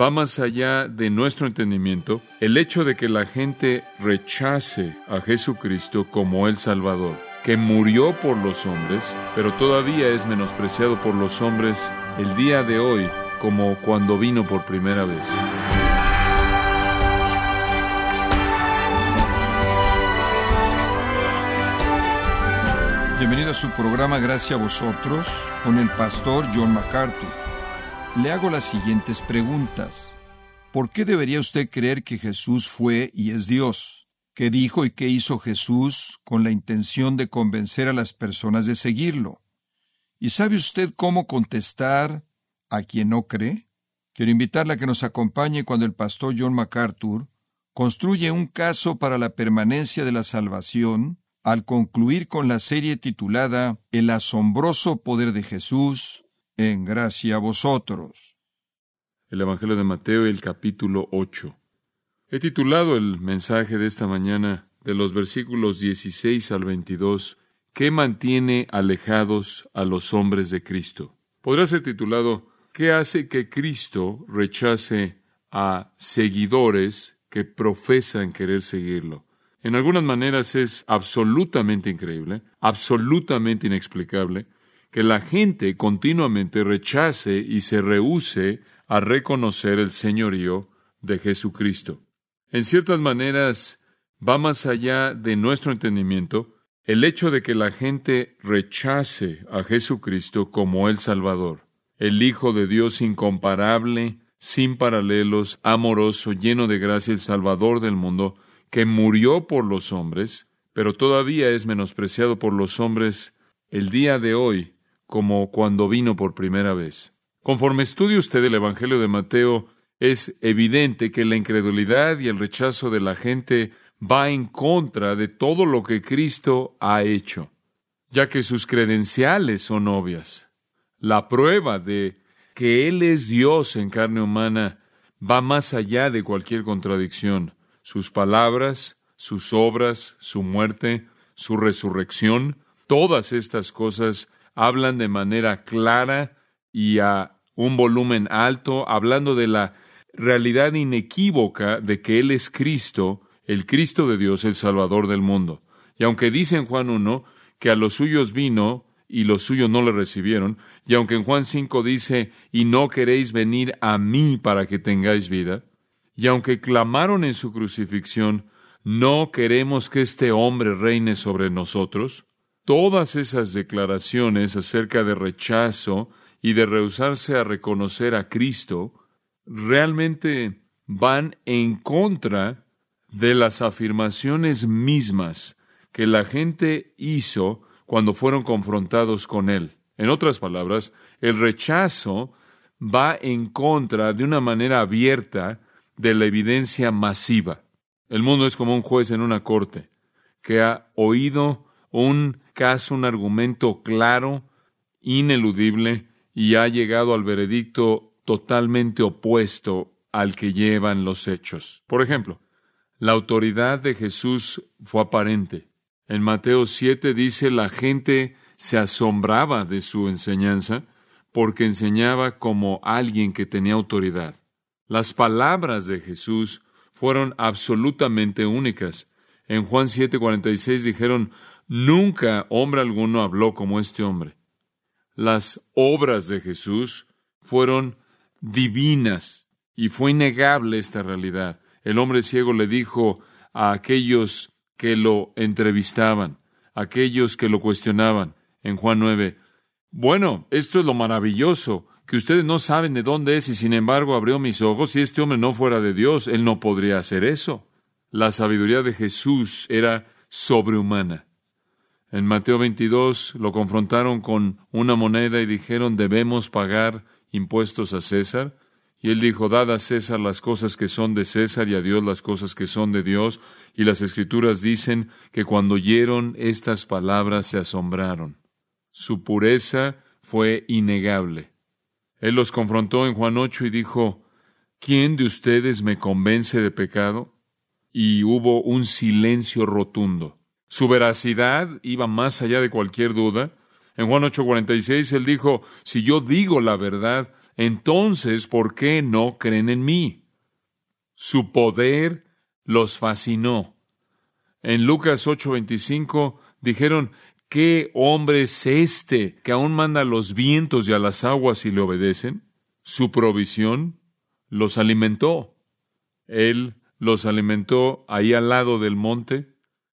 va más allá de nuestro entendimiento el hecho de que la gente rechace a Jesucristo como el Salvador, que murió por los hombres, pero todavía es menospreciado por los hombres el día de hoy como cuando vino por primera vez. Bienvenido a su programa Gracias a vosotros con el pastor John MacArthur. Le hago las siguientes preguntas. ¿Por qué debería usted creer que Jesús fue y es Dios? ¿Qué dijo y qué hizo Jesús con la intención de convencer a las personas de seguirlo? ¿Y sabe usted cómo contestar a quien no cree? Quiero invitarle a que nos acompañe cuando el pastor John MacArthur construye un caso para la permanencia de la salvación al concluir con la serie titulada El asombroso poder de Jesús en gracia a vosotros. El Evangelio de Mateo el capítulo 8. He titulado el mensaje de esta mañana de los versículos 16 al 22, ¿Qué mantiene alejados a los hombres de Cristo? Podrá ser titulado ¿Qué hace que Cristo rechace a seguidores que profesan querer seguirlo? En algunas maneras es absolutamente increíble, absolutamente inexplicable, que la gente continuamente rechace y se rehúse a reconocer el señorío de Jesucristo. En ciertas maneras va más allá de nuestro entendimiento el hecho de que la gente rechace a Jesucristo como el Salvador, el Hijo de Dios incomparable, sin paralelos, amoroso, lleno de gracia, el Salvador del mundo, que murió por los hombres, pero todavía es menospreciado por los hombres el día de hoy como cuando vino por primera vez. Conforme estudie usted el Evangelio de Mateo, es evidente que la incredulidad y el rechazo de la gente va en contra de todo lo que Cristo ha hecho, ya que sus credenciales son obvias. La prueba de que Él es Dios en carne humana va más allá de cualquier contradicción sus palabras, sus obras, su muerte, su resurrección, todas estas cosas hablan de manera clara y a un volumen alto, hablando de la realidad inequívoca de que Él es Cristo, el Cristo de Dios, el Salvador del mundo. Y aunque dice en Juan 1 que a los suyos vino y los suyos no le recibieron, y aunque en Juan 5 dice, y no queréis venir a mí para que tengáis vida, y aunque clamaron en su crucifixión, no queremos que este hombre reine sobre nosotros, todas esas declaraciones acerca de rechazo y de rehusarse a reconocer a Cristo realmente van en contra de las afirmaciones mismas que la gente hizo cuando fueron confrontados con Él. En otras palabras, el rechazo va en contra de una manera abierta de la evidencia masiva. El mundo es como un juez en una corte que ha oído un caso, un argumento claro, ineludible, y ha llegado al veredicto totalmente opuesto al que llevan los hechos. Por ejemplo, la autoridad de Jesús fue aparente. En Mateo 7 dice la gente se asombraba de su enseñanza porque enseñaba como alguien que tenía autoridad. Las palabras de Jesús fueron absolutamente únicas. En Juan 7:46 dijeron, Nunca hombre alguno habló como este hombre. Las obras de Jesús fueron divinas y fue innegable esta realidad. El hombre ciego le dijo a aquellos que lo entrevistaban, aquellos que lo cuestionaban, en Juan 9, bueno, esto es lo maravilloso que ustedes no saben de dónde es y sin embargo abrió mis ojos. Si este hombre no fuera de Dios, él no podría hacer eso. La sabiduría de Jesús era sobrehumana. En Mateo 22 lo confrontaron con una moneda y dijeron, debemos pagar impuestos a César. Y él dijo, dad a César las cosas que son de César y a Dios las cosas que son de Dios. Y las escrituras dicen que cuando oyeron estas palabras se asombraron. Su pureza fue innegable. Él los confrontó en Juan 8 y dijo, ¿quién de ustedes me convence de pecado? Y hubo un silencio rotundo. Su veracidad iba más allá de cualquier duda. En Juan 8:46 él dijo, si yo digo la verdad, entonces, ¿por qué no creen en mí? Su poder los fascinó. En Lucas 8:25 dijeron, ¿qué hombre es este que aún manda a los vientos y a las aguas y le obedecen? Su provisión los alimentó. Él los alimentó ahí al lado del monte.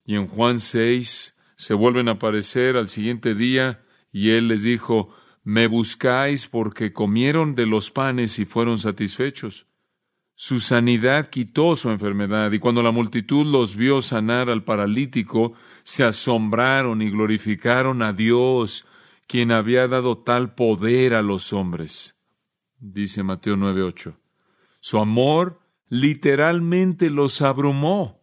Y en Juan 6 se vuelven a aparecer al siguiente día y él les dijo, me buscáis porque comieron de los panes y fueron satisfechos. Su sanidad quitó su enfermedad, y cuando la multitud los vio sanar al paralítico, se asombraron y glorificaron a Dios, quien había dado tal poder a los hombres. Dice Mateo 9:8. Su amor literalmente los abrumó.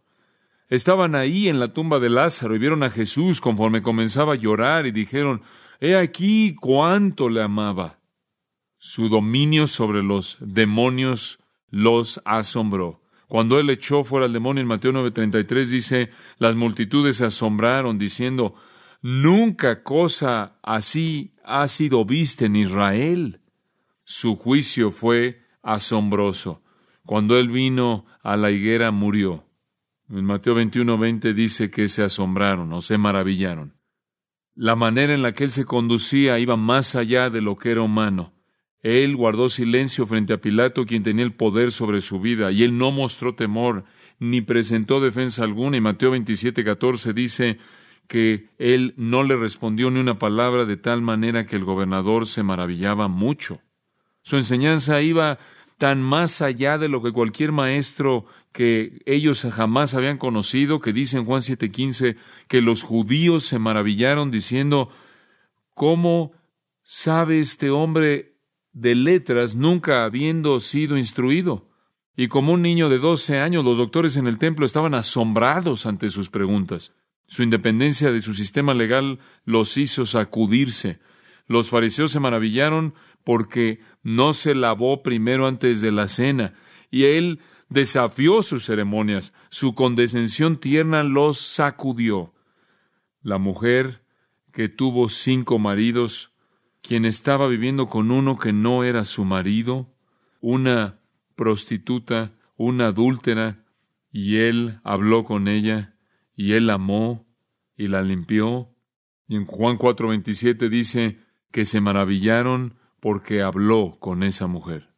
Estaban ahí en la tumba de Lázaro y vieron a Jesús conforme comenzaba a llorar y dijeron, He aquí cuánto le amaba. Su dominio sobre los demonios los asombró. Cuando él echó fuera al demonio en Mateo 9:33 dice, las multitudes se asombraron diciendo, nunca cosa así ha sido vista en Israel. Su juicio fue asombroso. Cuando él vino a la higuera murió. En Mateo 21:20 dice que se asombraron o se maravillaron. La manera en la que él se conducía iba más allá de lo que era humano. Él guardó silencio frente a Pilato, quien tenía el poder sobre su vida, y él no mostró temor, ni presentó defensa alguna. Y Mateo 27, 14 dice que él no le respondió ni una palabra de tal manera que el gobernador se maravillaba mucho. Su enseñanza iba tan más allá de lo que cualquier maestro que ellos jamás habían conocido, que dice en Juan 7:15 que los judíos se maravillaron diciendo, ¿cómo sabe este hombre de letras nunca habiendo sido instruido? Y como un niño de 12 años, los doctores en el templo estaban asombrados ante sus preguntas. Su independencia de su sistema legal los hizo sacudirse. Los fariseos se maravillaron porque no se lavó primero antes de la cena, y él desafió sus ceremonias, su condescensión tierna los sacudió. La mujer que tuvo cinco maridos, quien estaba viviendo con uno que no era su marido, una prostituta, una adúltera, y él habló con ella, y él amó, y la limpió. Y en Juan 4:27 dice que se maravillaron porque habló con esa mujer.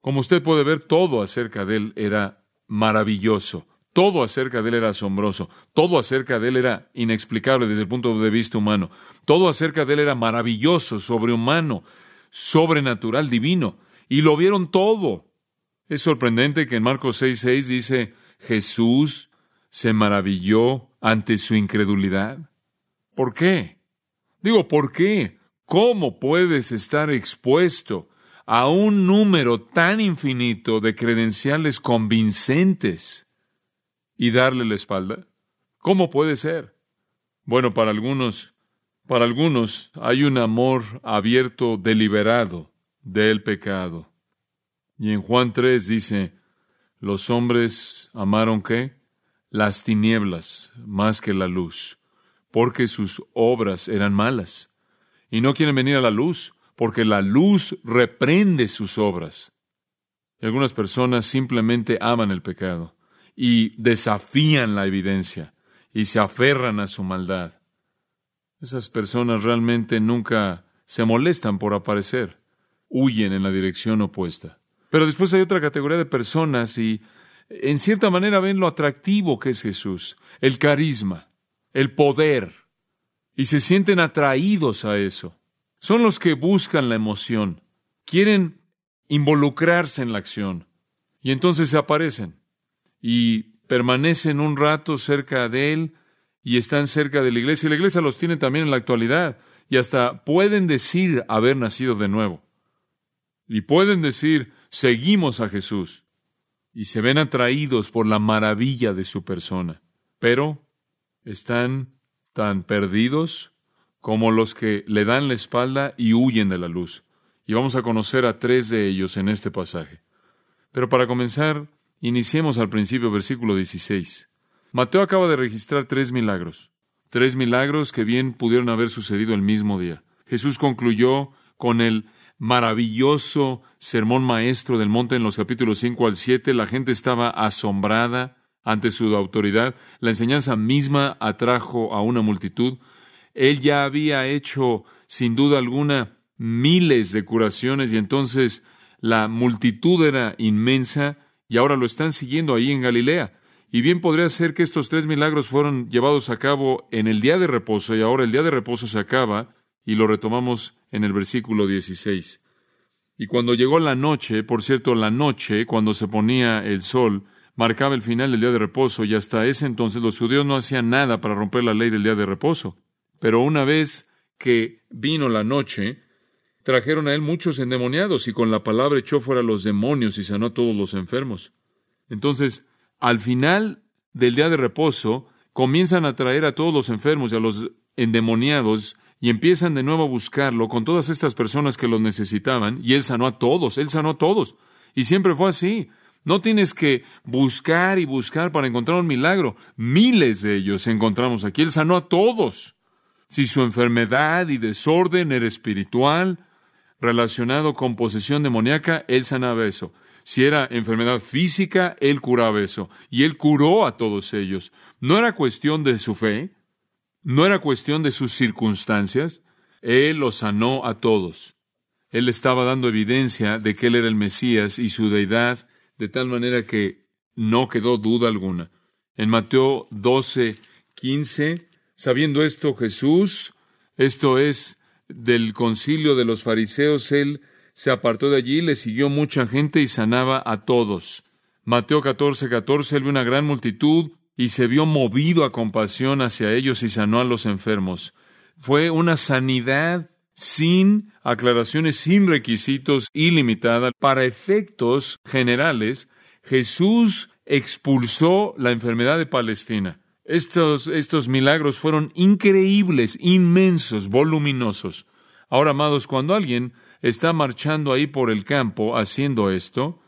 Como usted puede ver, todo acerca de él era maravilloso, todo acerca de él era asombroso, todo acerca de él era inexplicable desde el punto de vista humano, todo acerca de él era maravilloso, sobrehumano, sobrenatural, divino, y lo vieron todo. Es sorprendente que en Marcos 6:6 dice, Jesús se maravilló ante su incredulidad. ¿Por qué? Digo, ¿por qué? ¿Cómo puedes estar expuesto a un número tan infinito de credenciales convincentes y darle la espalda? ¿Cómo puede ser? Bueno, para algunos, para algunos hay un amor abierto deliberado del pecado. Y en Juan 3 dice, los hombres amaron qué? Las tinieblas más que la luz, porque sus obras eran malas. Y no quieren venir a la luz, porque la luz reprende sus obras. Y algunas personas simplemente aman el pecado y desafían la evidencia y se aferran a su maldad. Esas personas realmente nunca se molestan por aparecer, huyen en la dirección opuesta. Pero después hay otra categoría de personas y en cierta manera ven lo atractivo que es Jesús, el carisma, el poder, y se sienten atraídos a eso. Son los que buscan la emoción, quieren involucrarse en la acción y entonces se aparecen y permanecen un rato cerca de él y están cerca de la iglesia y la iglesia los tiene también en la actualidad y hasta pueden decir haber nacido de nuevo y pueden decir seguimos a Jesús y se ven atraídos por la maravilla de su persona, pero están tan perdidos como los que le dan la espalda y huyen de la luz. Y vamos a conocer a tres de ellos en este pasaje. Pero para comenzar, iniciemos al principio, versículo 16. Mateo acaba de registrar tres milagros, tres milagros que bien pudieron haber sucedido el mismo día. Jesús concluyó con el maravilloso sermón maestro del monte en los capítulos 5 al 7, la gente estaba asombrada ante su autoridad, la enseñanza misma atrajo a una multitud, él ya había hecho, sin duda alguna, miles de curaciones y entonces la multitud era inmensa y ahora lo están siguiendo ahí en Galilea. Y bien podría ser que estos tres milagros fueron llevados a cabo en el día de reposo y ahora el día de reposo se acaba y lo retomamos en el versículo 16. Y cuando llegó la noche, por cierto, la noche, cuando se ponía el sol, marcaba el final del día de reposo y hasta ese entonces los judíos no hacían nada para romper la ley del día de reposo. Pero una vez que vino la noche, trajeron a él muchos endemoniados y con la palabra echó fuera los demonios y sanó a todos los enfermos. Entonces, al final del día de reposo, comienzan a traer a todos los enfermos y a los endemoniados y empiezan de nuevo a buscarlo con todas estas personas que lo necesitaban y él sanó a todos, él sanó a todos. Y siempre fue así. No tienes que buscar y buscar para encontrar un milagro. Miles de ellos encontramos aquí. Él sanó a todos. Si su enfermedad y desorden era espiritual, relacionado con posesión demoníaca, él sanaba eso. Si era enfermedad física, él curaba eso. Y él curó a todos ellos. No era cuestión de su fe, no era cuestión de sus circunstancias, él los sanó a todos. Él estaba dando evidencia de que él era el Mesías y su deidad, de tal manera que no quedó duda alguna. En Mateo 12, 15, sabiendo esto Jesús, esto es del concilio de los fariseos, él se apartó de allí, le siguió mucha gente y sanaba a todos. Mateo 14, 14, él vio una gran multitud y se vio movido a compasión hacia ellos y sanó a los enfermos. Fue una sanidad sin aclaraciones, sin requisitos, ilimitada. Para efectos generales, Jesús expulsó la enfermedad de Palestina. Estos, estos milagros fueron increíbles, inmensos, voluminosos. Ahora, amados, cuando alguien está marchando ahí por el campo haciendo esto,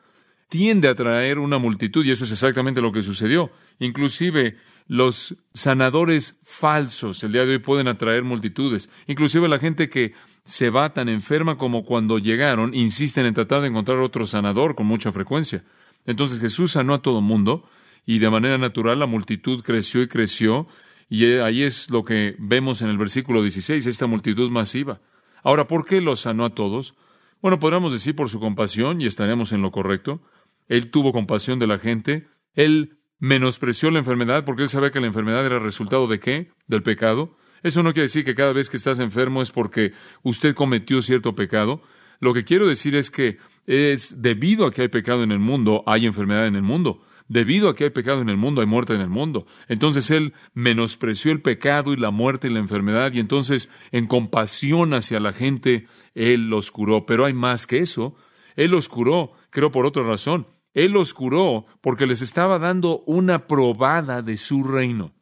tiende a atraer una multitud y eso es exactamente lo que sucedió. Inclusive los sanadores falsos el día de hoy pueden atraer multitudes. Inclusive la gente que se va tan enferma como cuando llegaron insisten en tratar de encontrar otro sanador con mucha frecuencia. Entonces Jesús sanó a todo mundo y de manera natural la multitud creció y creció y ahí es lo que vemos en el versículo 16, esta multitud masiva. Ahora, ¿por qué los sanó a todos? Bueno, podríamos decir por su compasión y estaremos en lo correcto. Él tuvo compasión de la gente. Él menospreció la enfermedad porque él sabía que la enfermedad era resultado de qué? Del pecado. Eso no quiere decir que cada vez que estás enfermo es porque usted cometió cierto pecado. Lo que quiero decir es que es debido a que hay pecado en el mundo, hay enfermedad en el mundo. Debido a que hay pecado en el mundo, hay muerte en el mundo. Entonces Él menospreció el pecado y la muerte y la enfermedad, y entonces en compasión hacia la gente, Él los curó. Pero hay más que eso. Él los curó, creo por otra razón. Él los curó porque les estaba dando una probada de su reino.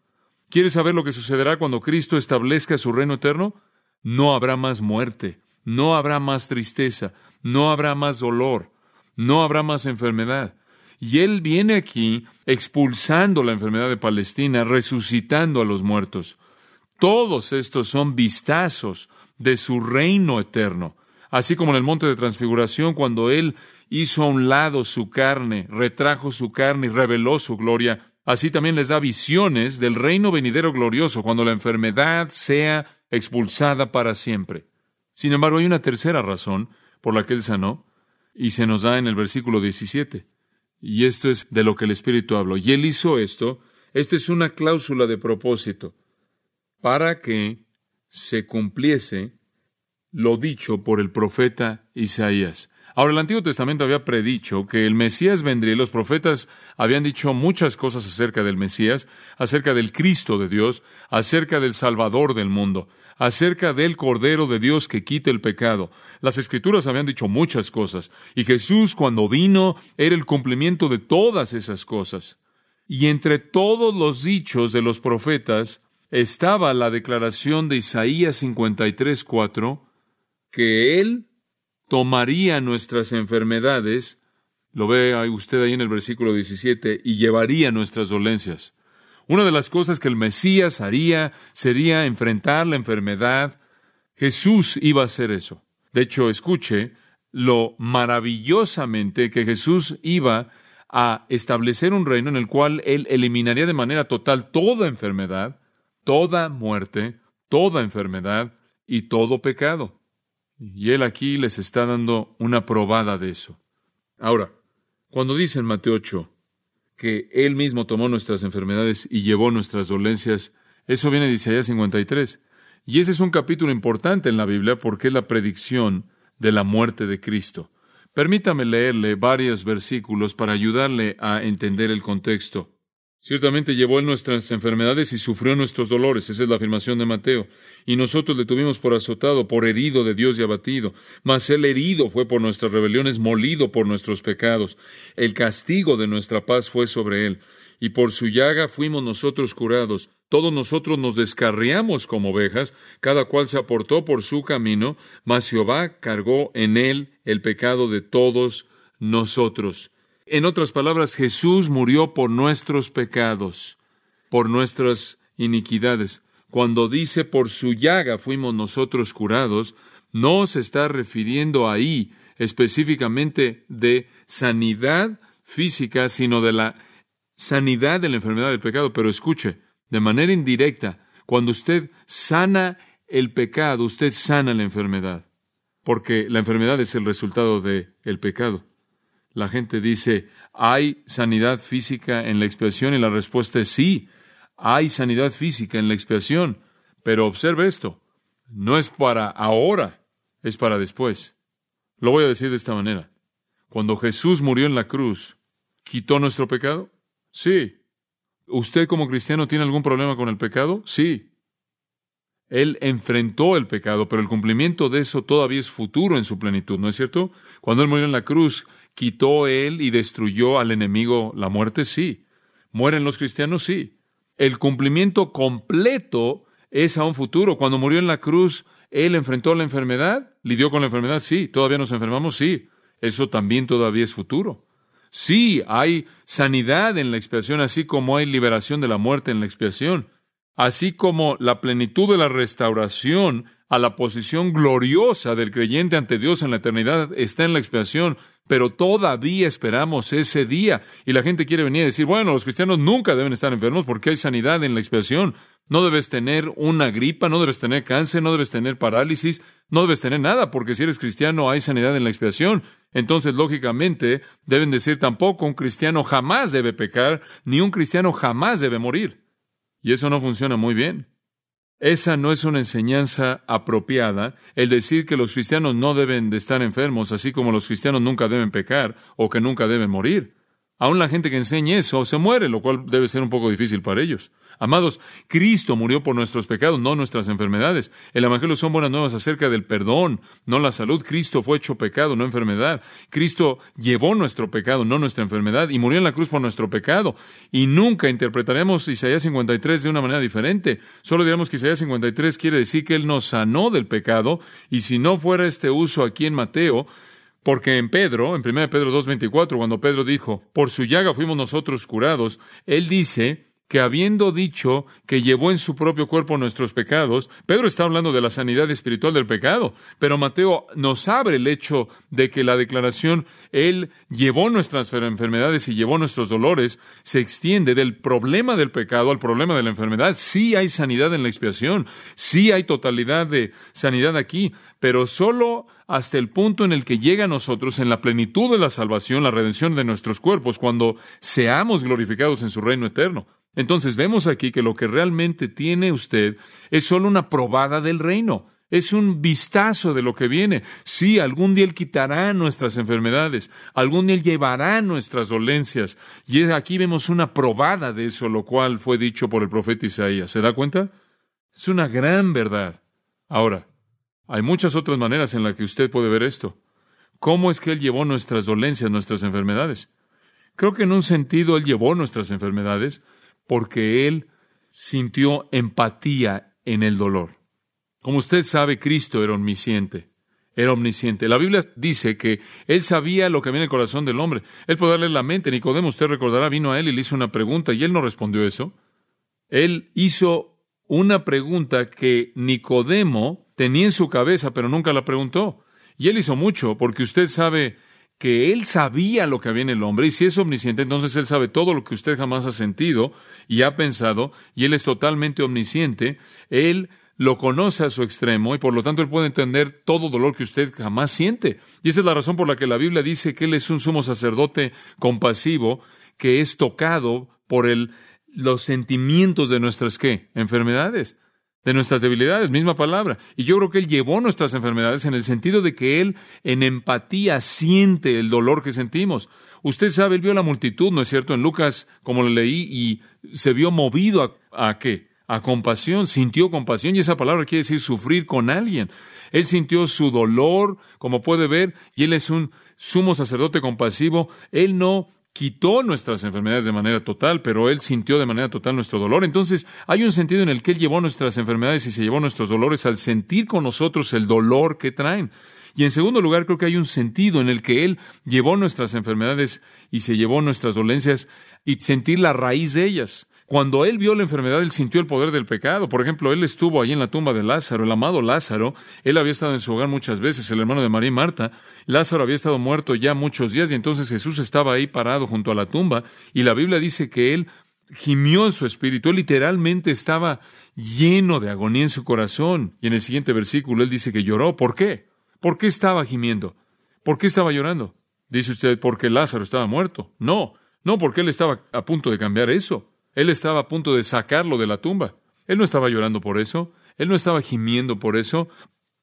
¿Quieres saber lo que sucederá cuando Cristo establezca su reino eterno? No habrá más muerte, no habrá más tristeza, no habrá más dolor, no habrá más enfermedad. Y Él viene aquí expulsando la enfermedad de Palestina, resucitando a los muertos. Todos estos son vistazos de su reino eterno. Así como en el monte de transfiguración, cuando Él hizo a un lado su carne, retrajo su carne y reveló su gloria, así también les da visiones del reino venidero glorioso, cuando la enfermedad sea expulsada para siempre. Sin embargo, hay una tercera razón por la que Él sanó, y se nos da en el versículo 17. Y esto es de lo que el Espíritu habló. Y él hizo esto. Esta es una cláusula de propósito para que se cumpliese lo dicho por el profeta Isaías. Ahora, el Antiguo Testamento había predicho que el Mesías vendría y los profetas habían dicho muchas cosas acerca del Mesías, acerca del Cristo de Dios, acerca del Salvador del mundo acerca del Cordero de Dios que quita el pecado. Las Escrituras habían dicho muchas cosas, y Jesús cuando vino era el cumplimiento de todas esas cosas. Y entre todos los dichos de los profetas estaba la declaración de Isaías 53:4 que él tomaría nuestras enfermedades, lo ve usted ahí en el versículo 17, y llevaría nuestras dolencias. Una de las cosas que el Mesías haría sería enfrentar la enfermedad. Jesús iba a hacer eso. De hecho, escuche lo maravillosamente que Jesús iba a establecer un reino en el cual Él eliminaría de manera total toda enfermedad, toda muerte, toda enfermedad y todo pecado. Y Él aquí les está dando una probada de eso. Ahora, cuando dice en Mateo 8 que Él mismo tomó nuestras enfermedades y llevó nuestras dolencias, eso viene de Isaías 53. Y ese es un capítulo importante en la Biblia porque es la predicción de la muerte de Cristo. Permítame leerle varios versículos para ayudarle a entender el contexto. Ciertamente llevó él nuestras enfermedades y sufrió nuestros dolores. Esa es la afirmación de Mateo. Y nosotros le tuvimos por azotado, por herido de Dios y abatido. Mas él herido fue por nuestras rebeliones, molido por nuestros pecados. El castigo de nuestra paz fue sobre él. Y por su llaga fuimos nosotros curados. Todos nosotros nos descarriamos como ovejas, cada cual se aportó por su camino, mas Jehová cargó en él el pecado de todos nosotros. En otras palabras, Jesús murió por nuestros pecados, por nuestras iniquidades. Cuando dice por su llaga fuimos nosotros curados, no se está refiriendo ahí específicamente de sanidad física, sino de la sanidad de la enfermedad del pecado. Pero escuche, de manera indirecta, cuando usted sana el pecado, usted sana la enfermedad, porque la enfermedad es el resultado del el pecado. La gente dice, ¿hay sanidad física en la expiación? Y la respuesta es sí, hay sanidad física en la expiación. Pero observe esto, no es para ahora, es para después. Lo voy a decir de esta manera. Cuando Jesús murió en la cruz, ¿quitó nuestro pecado? Sí. ¿Usted como cristiano tiene algún problema con el pecado? Sí. Él enfrentó el pecado, pero el cumplimiento de eso todavía es futuro en su plenitud, ¿no es cierto? Cuando Él murió en la cruz, ¿quitó Él y destruyó al enemigo la muerte? Sí. ¿Mueren los cristianos? Sí. El cumplimiento completo es a un futuro. Cuando murió en la cruz, Él enfrentó la enfermedad, lidió con la enfermedad, sí. ¿Todavía nos enfermamos? Sí. Eso también todavía es futuro. Sí, hay sanidad en la expiación, así como hay liberación de la muerte en la expiación, así como la plenitud de la restauración a la posición gloriosa del creyente ante Dios en la eternidad está en la expiación, pero todavía esperamos ese día. Y la gente quiere venir a decir, bueno, los cristianos nunca deben estar enfermos porque hay sanidad en la expiación. No debes tener una gripa, no debes tener cáncer, no debes tener parálisis, no debes tener nada, porque si eres cristiano hay sanidad en la expiación. Entonces, lógicamente, deben decir tampoco un cristiano jamás debe pecar, ni un cristiano jamás debe morir. Y eso no funciona muy bien. Esa no es una enseñanza apropiada, el decir que los cristianos no deben de estar enfermos, así como los cristianos nunca deben pecar o que nunca deben morir. Aún la gente que enseñe eso se muere, lo cual debe ser un poco difícil para ellos. Amados, Cristo murió por nuestros pecados, no nuestras enfermedades. El Evangelio son buenas nuevas acerca del perdón, no la salud. Cristo fue hecho pecado, no enfermedad. Cristo llevó nuestro pecado, no nuestra enfermedad, y murió en la cruz por nuestro pecado. Y nunca interpretaremos Isaías 53 de una manera diferente. Solo diremos que Isaías 53 quiere decir que Él nos sanó del pecado, y si no fuera este uso aquí en Mateo, porque en Pedro, en 1 Pedro 2.24, cuando Pedro dijo, por su llaga fuimos nosotros curados, él dice que habiendo dicho que llevó en su propio cuerpo nuestros pecados, Pedro está hablando de la sanidad espiritual del pecado, pero Mateo nos abre el hecho de que la declaración, Él llevó nuestras enfermedades y llevó nuestros dolores, se extiende del problema del pecado al problema de la enfermedad. Sí hay sanidad en la expiación, sí hay totalidad de sanidad aquí, pero solo hasta el punto en el que llega a nosotros en la plenitud de la salvación, la redención de nuestros cuerpos, cuando seamos glorificados en su reino eterno. Entonces vemos aquí que lo que realmente tiene usted es solo una probada del reino. Es un vistazo de lo que viene. Sí, algún día Él quitará nuestras enfermedades, algún día Él llevará nuestras dolencias. Y aquí vemos una probada de eso, lo cual fue dicho por el profeta Isaías. ¿Se da cuenta? Es una gran verdad. Ahora, hay muchas otras maneras en las que usted puede ver esto. ¿Cómo es que Él llevó nuestras dolencias, nuestras enfermedades? Creo que en un sentido Él llevó nuestras enfermedades, porque él sintió empatía en el dolor. Como usted sabe, Cristo era omnisciente. Era omnisciente. La Biblia dice que él sabía lo que había en el corazón del hombre. Él puede darle la mente. Nicodemo, usted recordará, vino a él y le hizo una pregunta y él no respondió eso. Él hizo una pregunta que Nicodemo tenía en su cabeza, pero nunca la preguntó. Y él hizo mucho, porque usted sabe que él sabía lo que había en el hombre, y si es omnisciente, entonces él sabe todo lo que usted jamás ha sentido y ha pensado, y él es totalmente omnisciente, él lo conoce a su extremo y por lo tanto él puede entender todo dolor que usted jamás siente. Y esa es la razón por la que la Biblia dice que él es un sumo sacerdote compasivo que es tocado por el, los sentimientos de nuestras qué? Enfermedades, de nuestras debilidades, misma palabra. Y yo creo que él llevó nuestras enfermedades en el sentido de que él en empatía siente el dolor que sentimos. Usted sabe, él vio la multitud, ¿no es cierto? En Lucas, como lo leí, y se vio movido a, a qué? a compasión, sintió compasión y esa palabra quiere decir sufrir con alguien. Él sintió su dolor, como puede ver, y él es un sumo sacerdote compasivo. Él no quitó nuestras enfermedades de manera total, pero Él sintió de manera total nuestro dolor. Entonces, hay un sentido en el que Él llevó nuestras enfermedades y se llevó nuestros dolores al sentir con nosotros el dolor que traen. Y en segundo lugar, creo que hay un sentido en el que Él llevó nuestras enfermedades y se llevó nuestras dolencias y sentir la raíz de ellas. Cuando él vio la enfermedad, él sintió el poder del pecado. Por ejemplo, él estuvo ahí en la tumba de Lázaro, el amado Lázaro. Él había estado en su hogar muchas veces, el hermano de María y Marta. Lázaro había estado muerto ya muchos días y entonces Jesús estaba ahí parado junto a la tumba y la Biblia dice que él gimió en su espíritu, él literalmente estaba lleno de agonía en su corazón. Y en el siguiente versículo él dice que lloró. ¿Por qué? ¿Por qué estaba gimiendo? ¿Por qué estaba llorando? Dice usted, porque Lázaro estaba muerto. No, no porque él estaba a punto de cambiar eso. Él estaba a punto de sacarlo de la tumba. Él no estaba llorando por eso, él no estaba gimiendo por eso.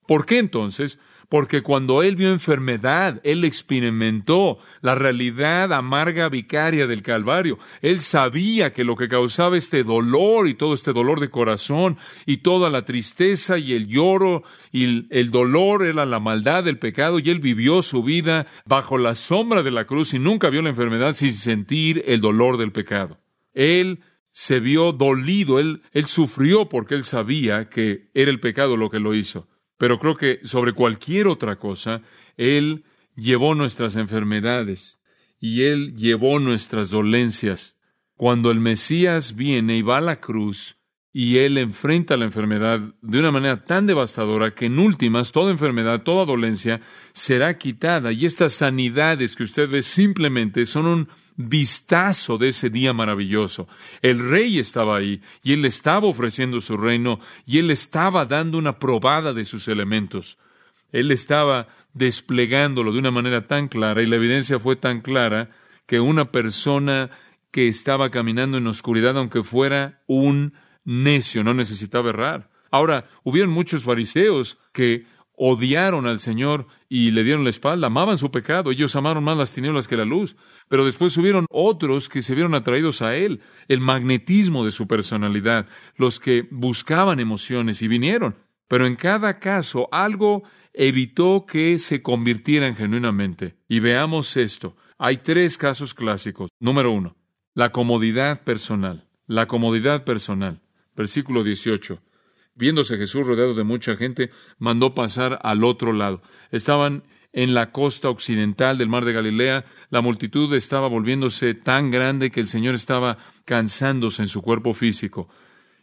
¿Por qué entonces? porque cuando él vio enfermedad, él experimentó la realidad amarga vicaria del Calvario. Él sabía que lo que causaba este dolor y todo este dolor de corazón y toda la tristeza y el lloro y el dolor era la maldad del pecado y él vivió su vida bajo la sombra de la cruz y nunca vio la enfermedad sin sentir el dolor del pecado. Él se vio dolido, él, sufrió porque él sabía que era el pecado lo que lo hizo. Pero creo que sobre cualquier otra cosa, Él llevó nuestras enfermedades y Él llevó nuestras dolencias. Cuando el Mesías viene y va a la cruz y Él enfrenta la enfermedad de una manera tan devastadora que en últimas toda enfermedad, toda dolencia será quitada y estas sanidades que usted ve simplemente son un vistazo de ese día maravilloso. El rey estaba ahí y él estaba ofreciendo su reino y él estaba dando una probada de sus elementos. Él estaba desplegándolo de una manera tan clara y la evidencia fue tan clara que una persona que estaba caminando en oscuridad, aunque fuera un necio, no necesitaba errar. Ahora, hubieron muchos fariseos que odiaron al Señor y le dieron la espalda, amaban su pecado, ellos amaron más las tinieblas que la luz, pero después hubieron otros que se vieron atraídos a Él, el magnetismo de su personalidad, los que buscaban emociones y vinieron, pero en cada caso algo evitó que se convirtieran genuinamente. Y veamos esto. Hay tres casos clásicos. Número uno, la comodidad personal. La comodidad personal. Versículo 18 viéndose Jesús rodeado de mucha gente, mandó pasar al otro lado. Estaban en la costa occidental del mar de Galilea, la multitud estaba volviéndose tan grande que el Señor estaba cansándose en su cuerpo físico.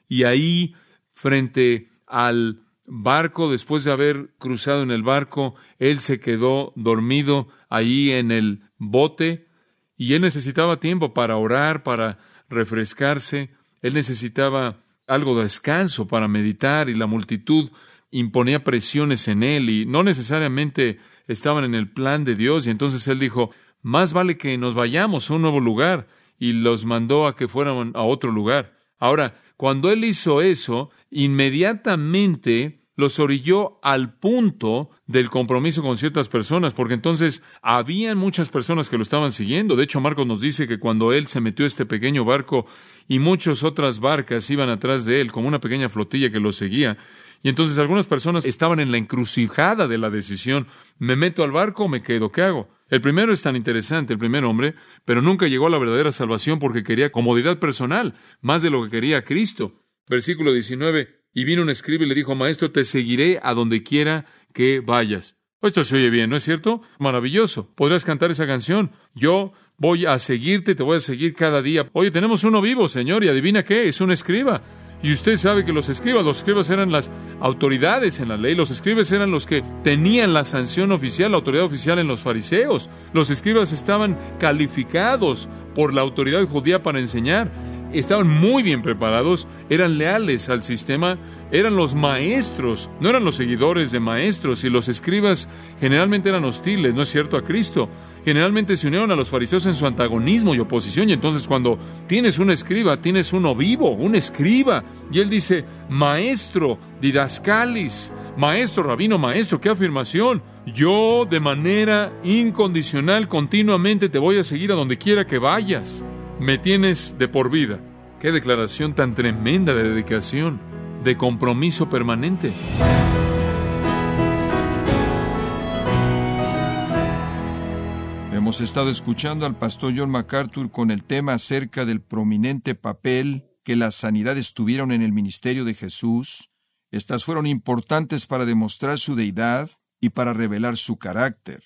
Y ahí, frente al barco, después de haber cruzado en el barco, él se quedó dormido ahí en el bote y él necesitaba tiempo para orar, para refrescarse, él necesitaba algo de descanso para meditar y la multitud imponía presiones en él y no necesariamente estaban en el plan de Dios y entonces él dijo, más vale que nos vayamos a un nuevo lugar y los mandó a que fueran a otro lugar. Ahora, cuando él hizo eso, inmediatamente los orilló al punto del compromiso con ciertas personas, porque entonces habían muchas personas que lo estaban siguiendo. De hecho, Marcos nos dice que cuando él se metió a este pequeño barco y muchas otras barcas iban atrás de él, como una pequeña flotilla que lo seguía, y entonces algunas personas estaban en la encrucijada de la decisión, ¿me meto al barco o me quedo? ¿Qué hago? El primero es tan interesante, el primer hombre, pero nunca llegó a la verdadera salvación porque quería comodidad personal, más de lo que quería Cristo. Versículo 19. Y vino un escriba y le dijo, Maestro, te seguiré a donde quiera que vayas. Esto se oye bien, ¿no es cierto? Maravilloso. Podrás cantar esa canción. Yo voy a seguirte, te voy a seguir cada día. Oye, tenemos uno vivo, Señor, y adivina qué, es un escriba. Y usted sabe que los escribas, los escribas eran las autoridades en la ley, los escribas eran los que tenían la sanción oficial, la autoridad oficial en los fariseos. Los escribas estaban calificados por la autoridad judía para enseñar. Estaban muy bien preparados, eran leales al sistema, eran los maestros, no eran los seguidores de maestros, y los escribas generalmente eran hostiles, ¿no es cierto?, a Cristo generalmente se unieron a los fariseos en su antagonismo y oposición. Y entonces cuando tienes un escriba, tienes uno vivo, un escriba. Y él dice, maestro, didascalis, maestro, rabino, maestro, qué afirmación. Yo de manera incondicional continuamente te voy a seguir a donde quiera que vayas. Me tienes de por vida. Qué declaración tan tremenda de dedicación, de compromiso permanente. Hemos estado escuchando al pastor John MacArthur con el tema acerca del prominente papel que las sanidades tuvieron en el ministerio de Jesús. Estas fueron importantes para demostrar su deidad y para revelar su carácter.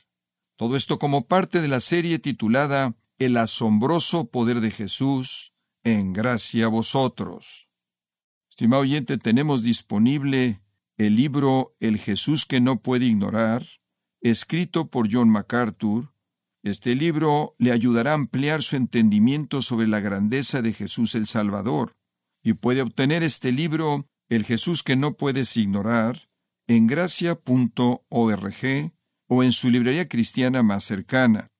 Todo esto como parte de la serie titulada El asombroso poder de Jesús, en gracia a vosotros. Estimado oyente, tenemos disponible el libro El Jesús que no puede ignorar, escrito por John MacArthur, este libro le ayudará a ampliar su entendimiento sobre la grandeza de Jesús el Salvador, y puede obtener este libro, El Jesús que no puedes ignorar, en gracia.org o en su librería cristiana más cercana.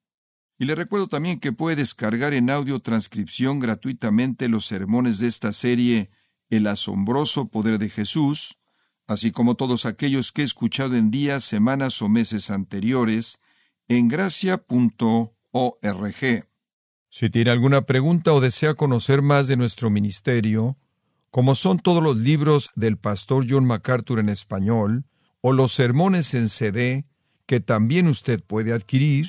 Y le recuerdo también que puede descargar en audio transcripción gratuitamente los sermones de esta serie El asombroso poder de Jesús, así como todos aquellos que he escuchado en días, semanas o meses anteriores, en gracia.org. Si tiene alguna pregunta o desea conocer más de nuestro ministerio, como son todos los libros del pastor John MacArthur en español, o los sermones en CD, que también usted puede adquirir,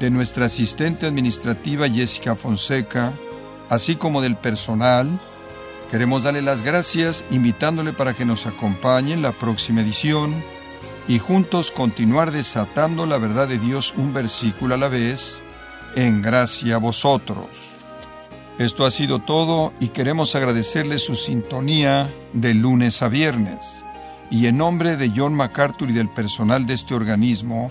de nuestra asistente administrativa Jessica Fonseca, así como del personal, queremos darle las gracias invitándole para que nos acompañe en la próxima edición y juntos continuar desatando la verdad de Dios un versículo a la vez en gracia a vosotros. Esto ha sido todo y queremos agradecerle su sintonía de lunes a viernes. Y en nombre de John MacArthur y del personal de este organismo,